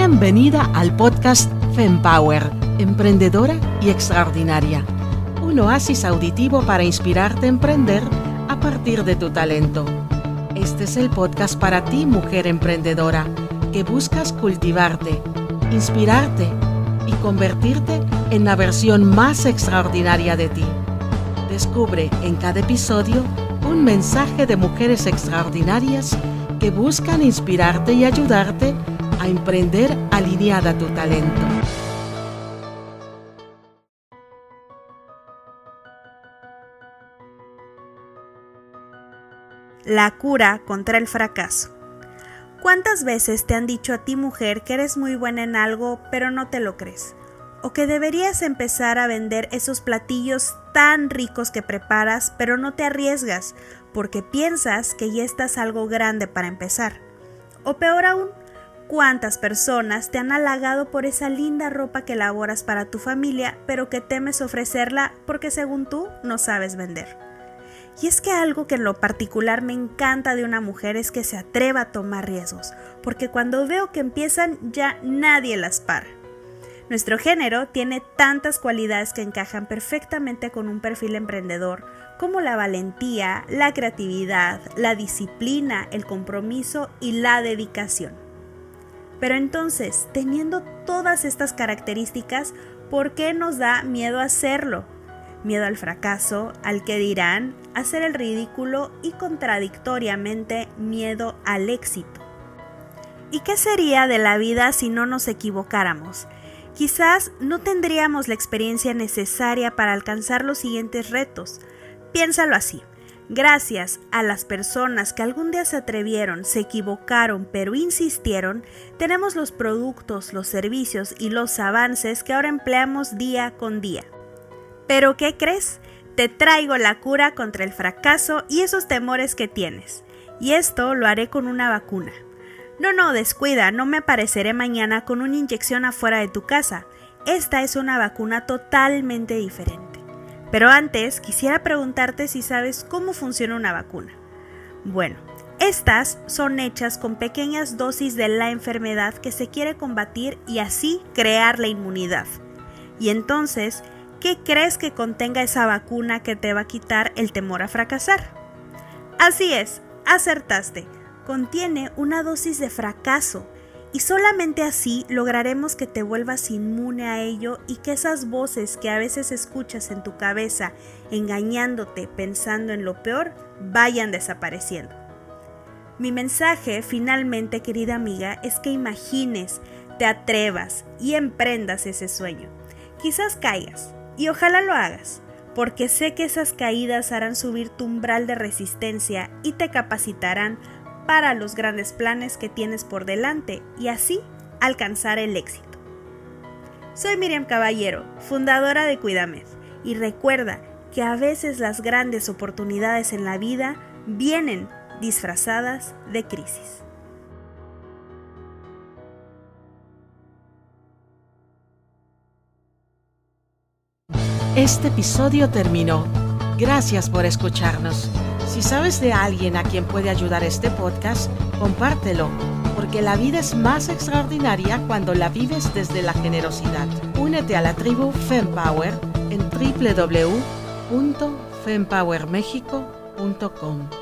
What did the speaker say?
Bienvenida al podcast FemPower, emprendedora y extraordinaria. Un oasis auditivo para inspirarte a emprender a partir de tu talento. Este es el podcast para ti, mujer emprendedora, que buscas cultivarte, inspirarte y convertirte en la versión más extraordinaria de ti. Descubre en cada episodio un mensaje de mujeres extraordinarias que buscan inspirarte y ayudarte a emprender alineada tu talento. La cura contra el fracaso. ¿Cuántas veces te han dicho a ti mujer que eres muy buena en algo pero no te lo crees? O que deberías empezar a vender esos platillos tan ricos que preparas pero no te arriesgas porque piensas que ya estás algo grande para empezar. O peor aún, ¿cuántas personas te han halagado por esa linda ropa que elaboras para tu familia pero que temes ofrecerla porque según tú no sabes vender? Y es que algo que en lo particular me encanta de una mujer es que se atreva a tomar riesgos, porque cuando veo que empiezan ya nadie las para. Nuestro género tiene tantas cualidades que encajan perfectamente con un perfil emprendedor, como la valentía, la creatividad, la disciplina, el compromiso y la dedicación. Pero entonces, teniendo todas estas características, ¿por qué nos da miedo hacerlo? Miedo al fracaso, al que dirán, hacer el ridículo y contradictoriamente miedo al éxito. ¿Y qué sería de la vida si no nos equivocáramos? Quizás no tendríamos la experiencia necesaria para alcanzar los siguientes retos. Piénsalo así. Gracias a las personas que algún día se atrevieron, se equivocaron, pero insistieron, tenemos los productos, los servicios y los avances que ahora empleamos día con día. Pero ¿qué crees? Te traigo la cura contra el fracaso y esos temores que tienes. Y esto lo haré con una vacuna. No, no, descuida, no me apareceré mañana con una inyección afuera de tu casa. Esta es una vacuna totalmente diferente. Pero antes quisiera preguntarte si sabes cómo funciona una vacuna. Bueno, estas son hechas con pequeñas dosis de la enfermedad que se quiere combatir y así crear la inmunidad. Y entonces, ¿qué crees que contenga esa vacuna que te va a quitar el temor a fracasar? Así es, acertaste contiene una dosis de fracaso y solamente así lograremos que te vuelvas inmune a ello y que esas voces que a veces escuchas en tu cabeza engañándote pensando en lo peor vayan desapareciendo. Mi mensaje finalmente, querida amiga, es que imagines, te atrevas y emprendas ese sueño. Quizás caigas y ojalá lo hagas, porque sé que esas caídas harán subir tu umbral de resistencia y te capacitarán para los grandes planes que tienes por delante y así alcanzar el éxito. Soy Miriam Caballero, fundadora de Cuidamed, y recuerda que a veces las grandes oportunidades en la vida vienen disfrazadas de crisis. Este episodio terminó. Gracias por escucharnos. Si sabes de alguien a quien puede ayudar este podcast, compártelo, porque la vida es más extraordinaria cuando la vives desde la generosidad. Únete a la tribu FemPower en www.fempowermexico.com.